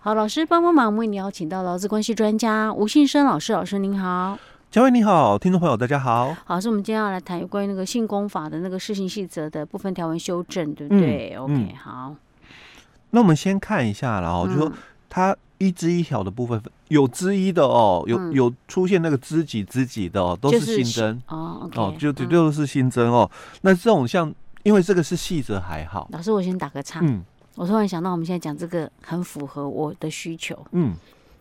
好，老师帮帮忙，为你邀请到劳资关系专家吴信生老师，老师您好。嘉威你好，听众朋友大家好。好，是我们今天要来谈有关于那个性工法的那个施行细则的部分条文修正，对不对、嗯、？OK，、嗯、好。那我们先看一下然后、嗯、就说它一之一条的部分有之一的哦，有、嗯、有出现那个知己知己的哦，都是新增、就是、哦哦，就就就是新增哦、嗯。那这种像。因为这个是细则还好，老师，我先打个岔。嗯，我突然想到，我们现在讲这个很符合我的需求。嗯，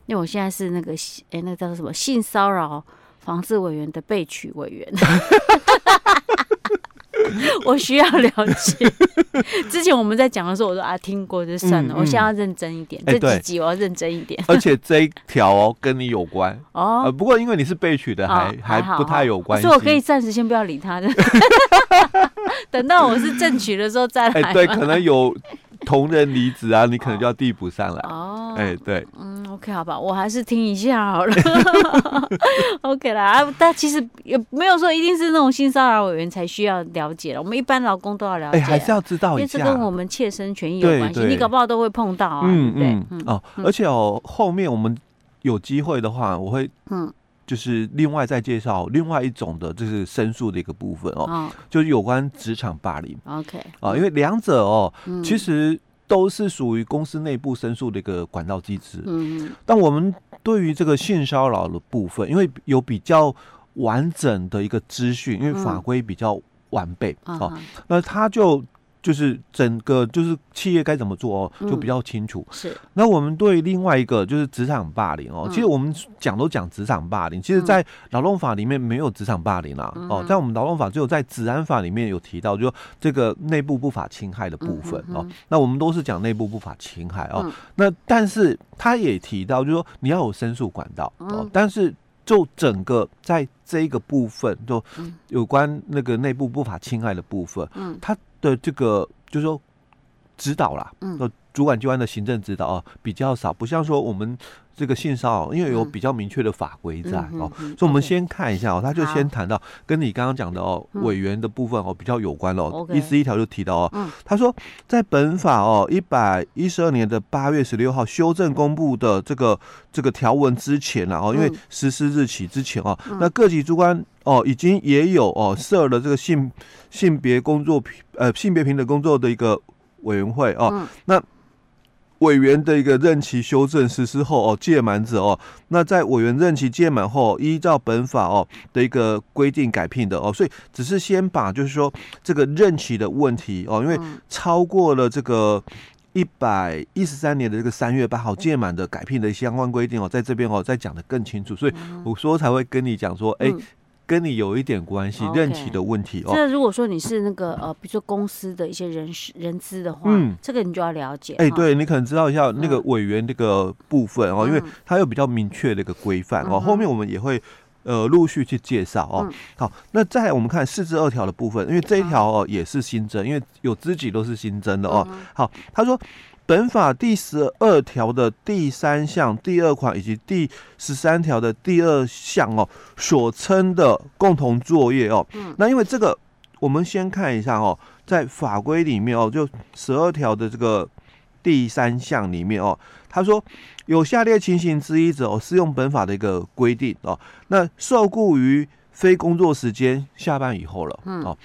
因为我现在是那个哎，那个叫做什么性骚扰防治委员的被取委员。我需要了解。之前我们在讲的时候，我说啊，听过就算了。嗯嗯、我现在要认真一点，这几集我要认真一点。而且这一条哦，跟你有关哦、呃。不过因为你是被取的，还、哦、还，还不太有关系。所以我可以暂时先不要理他的，等到我是正取的时候再来。哎，对，可能有。同仁离职啊，你可能就要递补上来哦。哎、欸，对，嗯，OK，好吧，我还是听一下好了。OK 啦，啊但其实也没有说一定是那种性骚扰委员才需要了解了，我们一般劳工都要了解，哎、欸，还是要知道一下，因为这跟我们切身权益有关系，你搞不好都会碰到啊。嗯对嗯，嗯哦，而且哦，后面我们有机会的话，我会嗯。就是另外再介绍另外一种的，就是申诉的一个部分哦，哦就是有关职场霸凌。OK 啊，因为两者哦、嗯，其实都是属于公司内部申诉的一个管道机制。嗯，但我们对于这个性骚扰的部分，因为有比较完整的一个资讯，因为法规比较完备啊、那他就。就是整个就是企业该怎么做哦，就比较清楚。嗯、是。那我们对另外一个就是职场霸凌哦，其实我们讲都讲职场霸凌，其实在劳动法里面没有职场霸凌啊。哦，在我们劳动法只有在治安法里面有提到，就说这个内部不法侵害的部分哦。那我们都是讲内部不法侵害哦。那但是他也提到，就是说你要有申诉管道哦。但是就整个在这一个部分，就有关那个内部不法侵害的部分，嗯，他。的这个就是说指导啦，嗯，主管机关的行政指导啊比较少，不像说我们这个性骚扰，因为有比较明确的法规在哦，所以我们先看一下哦，他就先谈到跟你刚刚讲的哦委员的部分哦比较有关哦，一十一条就提到哦，他说在本法哦一百一十二年的八月十六号修正公布的这个这个条文之前呢哦，因为实施日起之前哦，那各级主管。哦，已经也有哦设了这个性性别工作平呃性别平等工作的一个委员会哦、嗯，那委员的一个任期修正实施后哦届满者哦，那在委员任期届满后，依照本法哦的一个规定改聘的哦，所以只是先把就是说这个任期的问题哦，因为超过了这个一百一十三年的这个三月八号届满的改聘的相关规定哦，在这边哦再讲得更清楚，所以我说才会跟你讲说，哎、欸。跟你有一点关系，任期的问题哦。那如果说你是那个呃，比如说公司的一些人事人资的话，嗯，这个你就要了解。哎、欸，对你可能知道一下那个委员这个部分哦，嗯、因为它有比较明确的一个规范哦。后面我们也会呃陆续去介绍哦、嗯。好，那再来我们看四至二条的部分，因为这一条哦也是新增，因为有知己都是新增的哦。好，他说。本法第十二条的第三项第二款以及第十三条的第二项哦，所称的共同作业哦，嗯，那因为这个，我们先看一下哦，在法规里面哦，就十二条的这个第三项里面哦，他说有下列情形之一者哦，适用本法的一个规定哦，那受雇于非工作时间下班以后了，嗯，哦，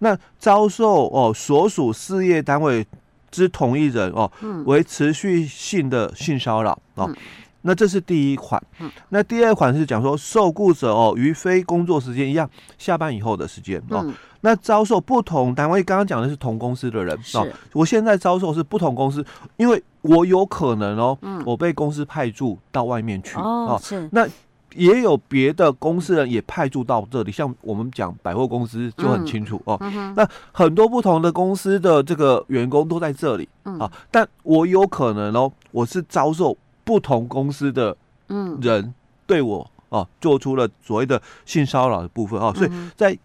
那遭受哦所属事业单位。之同一人哦，为持续性的性骚扰哦、嗯，那这是第一款。嗯、那第二款是讲说受雇者哦，于非工作时间一样下班以后的时间哦、嗯，那遭受不同单位，刚刚讲的是同公司的人哦，我现在遭受是不同公司，因为我有可能哦，嗯、我被公司派驻到外面去哦，是。那。也有别的公司人也派驻到这里，像我们讲百货公司就很清楚哦。那很多不同的公司的这个员工都在这里、嗯、啊，但我有可能哦，我是遭受不同公司的人对我啊做出了所谓的性骚扰的部分啊，所以在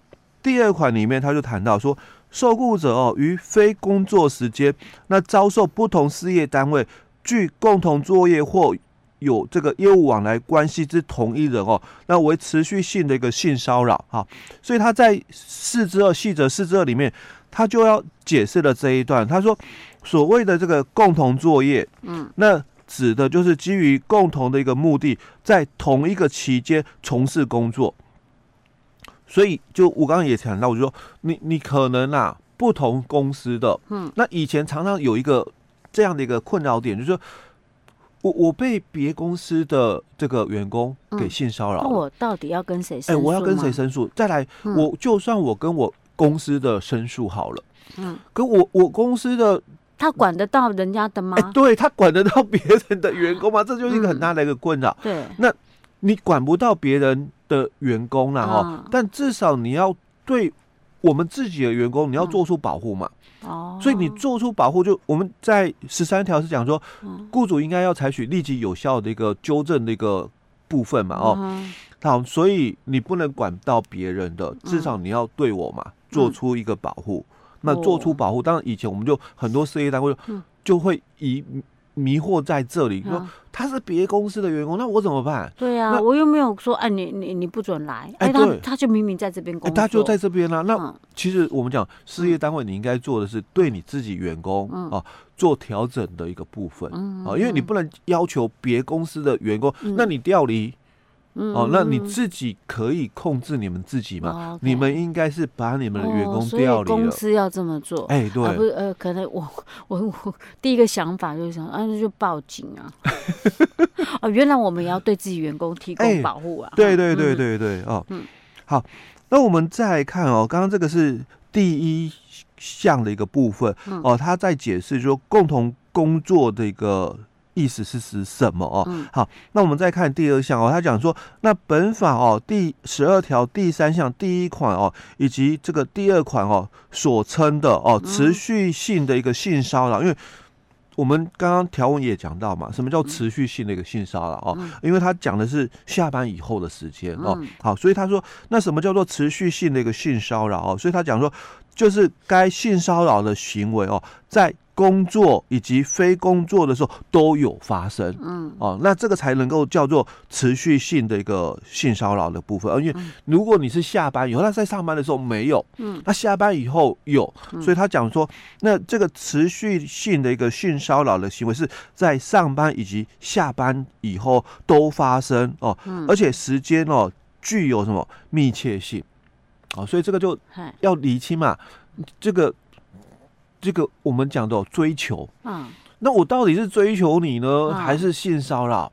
第二款里面他就谈到说，受雇者哦于非工作时间，那遭受不同事业单位具共同作业或有这个业务往来关系之同一人哦，那为持续性的一个性骚扰哈，所以他在四之二细则四之二里面，他就要解释了这一段。他说，所谓的这个共同作业，嗯，那指的就是基于共同的一个目的，在同一个期间从事工作。所以，就我刚刚也谈到，我就说你你可能啊，不同公司的，嗯，那以前常常有一个这样的一个困扰点，就是说我我被别公司的这个员工给性骚扰，那我到底要跟谁？哎，我要跟谁申诉？再来，我就算我跟我公司的申诉好了，嗯，可我我公司的。他管得到人家的吗？欸、对，他管得到 别人的员工吗？这就是一个很大的一个困扰。对，那你管不到别人的员工了哈，但至少你要对我们自己的员工，你要做出保护嘛。哦，所以你做出保护，就我们在十三条是讲说，雇主应该要采取立即有效的一个纠正的一个部分嘛。哦，好，所以你不能管到别人的，至少你要对我嘛，做出一个保护。那做出保护，当然以前我们就很多事业单位就会以迷惑在这里，说他是别公司的员工，那我怎么办？对呀，我又没有说，哎，你你你不准来，哎，他他就明明在这边工作，他就在这边啦。那其实我们讲事业单位，你应该做的是对你自己员工啊做调整的一个部分啊，因为你不能要求别公司的员工，那你调离。哦，那你自己可以控制你们自己嘛？哦 okay、你们应该是把你们的员工调离了。公司要这么做。哎、欸，对，不是呃，可能我我我第一个想法就是想，啊，那就报警啊！哦，原来我们也要对自己员工提供保护啊！欸、对对对对对，哦，嗯，好，那我们再来看哦，刚刚这个是第一项的一个部分、嗯、哦，他在解释说共同工作的一个。意思是指什么哦？嗯、好，那我们再看第二项哦。他讲说，那本法哦第十二条第三项第一款哦，以及这个第二款哦所称的哦持续性的一个性骚扰，嗯、因为我们刚刚条文也讲到嘛，什么叫持续性的一个性骚扰哦？嗯、因为他讲的是下班以后的时间哦。嗯、好，所以他说，那什么叫做持续性的一个性骚扰哦？所以他讲说，就是该性骚扰的行为哦，在工作以及非工作的时候都有发生，嗯，哦，那这个才能够叫做持续性的一个性骚扰的部分。而因为如果你是下班以后，那在上班的时候没有，嗯，那下班以后有，所以他讲说，那这个持续性的一个性骚扰的行为是在上班以及下班以后都发生哦，而且时间哦具有什么？密切性，哦，所以这个就要厘清嘛，这个。这个我们讲的追求，嗯，那我到底是追求你呢，嗯、还是性骚扰？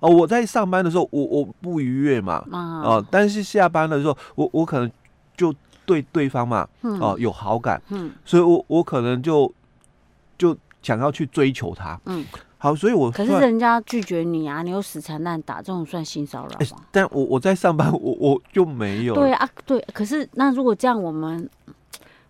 哦，我在上班的时候，我我不愉悦嘛，嗯、啊，但是下班的时候，我我可能就对对方嘛，嗯、啊，有好感，嗯，所以我我可能就就想要去追求他，嗯，好，所以我可是人家拒绝你啊，你又死缠烂打，这种算性骚扰吗？欸、但我我在上班，我我就没有，对啊，对，可是那如果这样，我们。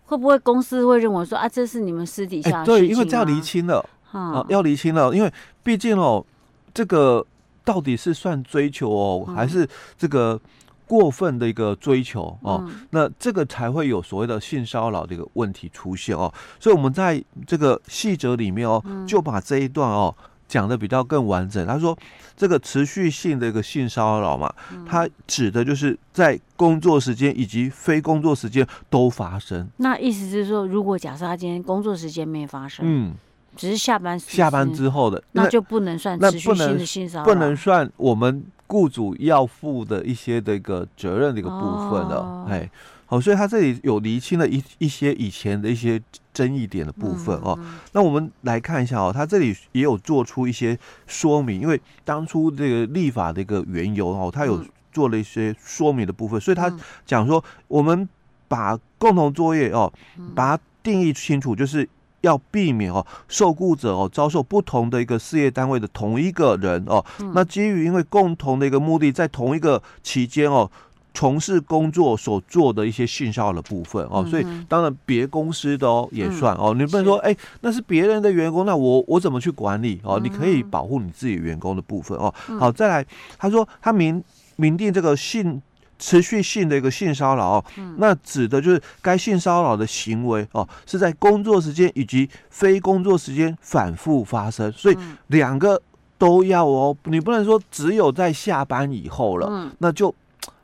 会不会公司会认为说啊，这是你们私底下？对，因为这要厘清了啊，要厘清了，因为毕竟哦，这个到底是算追求哦，还是这个过分的一个追求哦？那这个才会有所谓的性骚扰的一个问题出现哦。所以，我们在这个细则里面哦，就把这一段哦。讲的比较更完整。他说，这个持续性的一个性骚扰嘛，它指的就是在工作时间以及非工作时间都发生。那意思是说，如果假设他今天工作时间没发生，嗯，只是下班下班之后的，那就不能算持续性的性骚扰，不能算我们雇主要负的一些这个责任的一个部分了，哎、哦。好，所以他这里有厘清了一一些以前的一些争议点的部分哦。那我们来看一下哦，他这里也有做出一些说明，因为当初这个立法的一个缘由哦，他有做了一些说明的部分，所以他讲说，我们把共同作业哦，把它定义清楚，就是要避免哦，受雇者哦遭受不同的一个事业单位的同一个人哦，那基于因为共同的一个目的，在同一个期间哦。从事工作所做的一些性骚扰的部分哦，所以当然别公司的哦也算哦，你不能说哎，那是别人的员工，那我我怎么去管理哦？你可以保护你自己员工的部分哦。好，再来，他说他明明定这个性持续性的一个性骚扰哦，那指的就是该性骚扰的行为哦是在工作时间以及非工作时间反复发生，所以两个都要哦，你不能说只有在下班以后了，那就。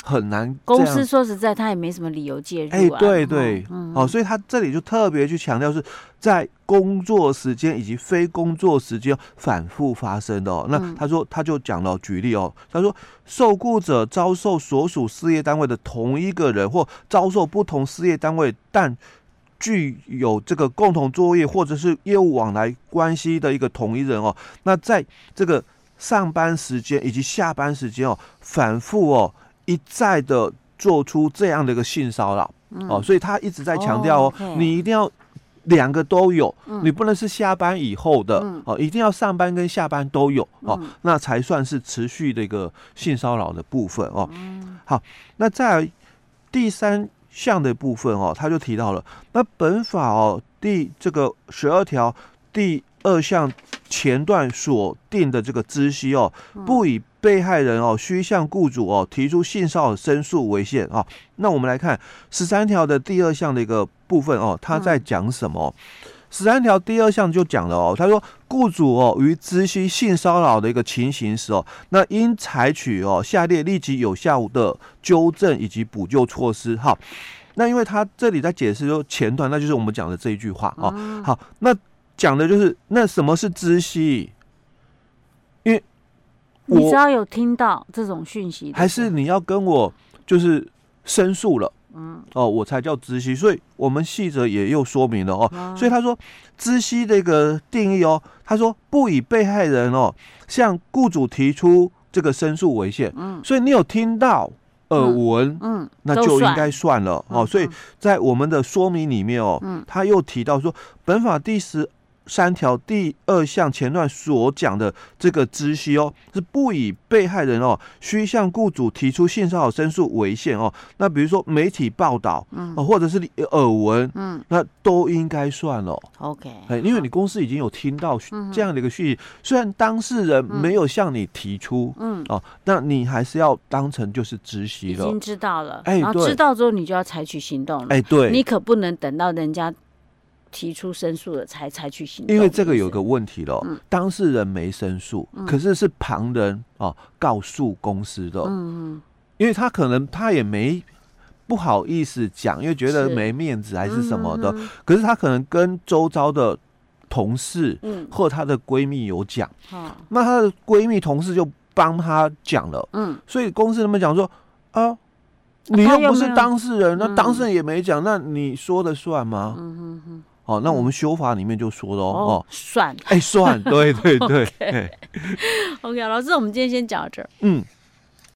很难。公司说实在，他也没什么理由介入。哎，对对，哦，所以他这里就特别去强调是在工作时间以及非工作时间反复发生的哦。那他说，他就讲了举例哦，他说受雇者遭受所属事业单位的同一个人，或遭受不同事业单位但具有这个共同作业或者是业务往来关系的一个同一人哦，那在这个上班时间以及下班时间哦，反复哦一再的做出这样的一个性骚扰。哦，所以他一直在强调哦，你一定要两个都有，你不能是下班以后的哦，一定要上班跟下班都有哦，那才算是持续的一个性骚扰的部分哦。好，那在第三。项的部分哦，他就提到了，那本法哦第这个十二条第二项前段所定的这个知悉哦，不以被害人哦需向雇主哦提出性骚扰申诉为限啊。那我们来看十三条的第二项的一个部分哦，他在讲什么？十三条第二项就讲了哦，他说雇主哦于知悉性骚扰的一个情形时哦，那应采取哦下列立即有效的纠正以及补救措施哈。那因为他这里在解释说前段，那就是我们讲的这一句话哦。好，那讲的就是那什么是知悉？因为你只要有听到这种讯息，还是你要跟我就是申诉了。嗯，哦，我才叫知悉，所以我们细则也又说明了哦。嗯、所以他说知悉这个定义哦，他说不以被害人哦向雇主提出这个申诉为限。嗯，所以你有听到耳闻，嗯，嗯，那就应该算了哦。所以在我们的说明里面哦，嗯，他又提到说本法第十。三条第二项前段所讲的这个知悉哦，是不以被害人哦需向雇主提出性骚扰申诉为限哦。那比如说媒体报道，嗯，或者是耳闻，嗯，那都应该算了。OK，哎，因为你公司已经有听到这样的一个讯息，虽然当事人没有向你提出，嗯，哦，那你还是要当成就是知悉了，已经知道了，哎，然后知道之后你就要采取行动了，哎，对，你可不能等到人家。提出申诉的才采取行动，因为这个有个问题了，嗯、当事人没申诉，嗯、可是是旁人哦告诉公司的，嗯，因为他可能他也没不好意思讲，因为觉得没面子还是什么的，是可是他可能跟周遭的同事，嗯，或她的闺蜜有讲，嗯、那她的闺蜜同事就帮她讲了，嗯，所以公司他们讲说啊。你又不是当事人，那当事人也没讲，那你说的算吗？嗯哼哼。哦，那我们修法里面就说了哦，算，哎，算，对对对。OK，老师，我们今天先讲到这儿。嗯。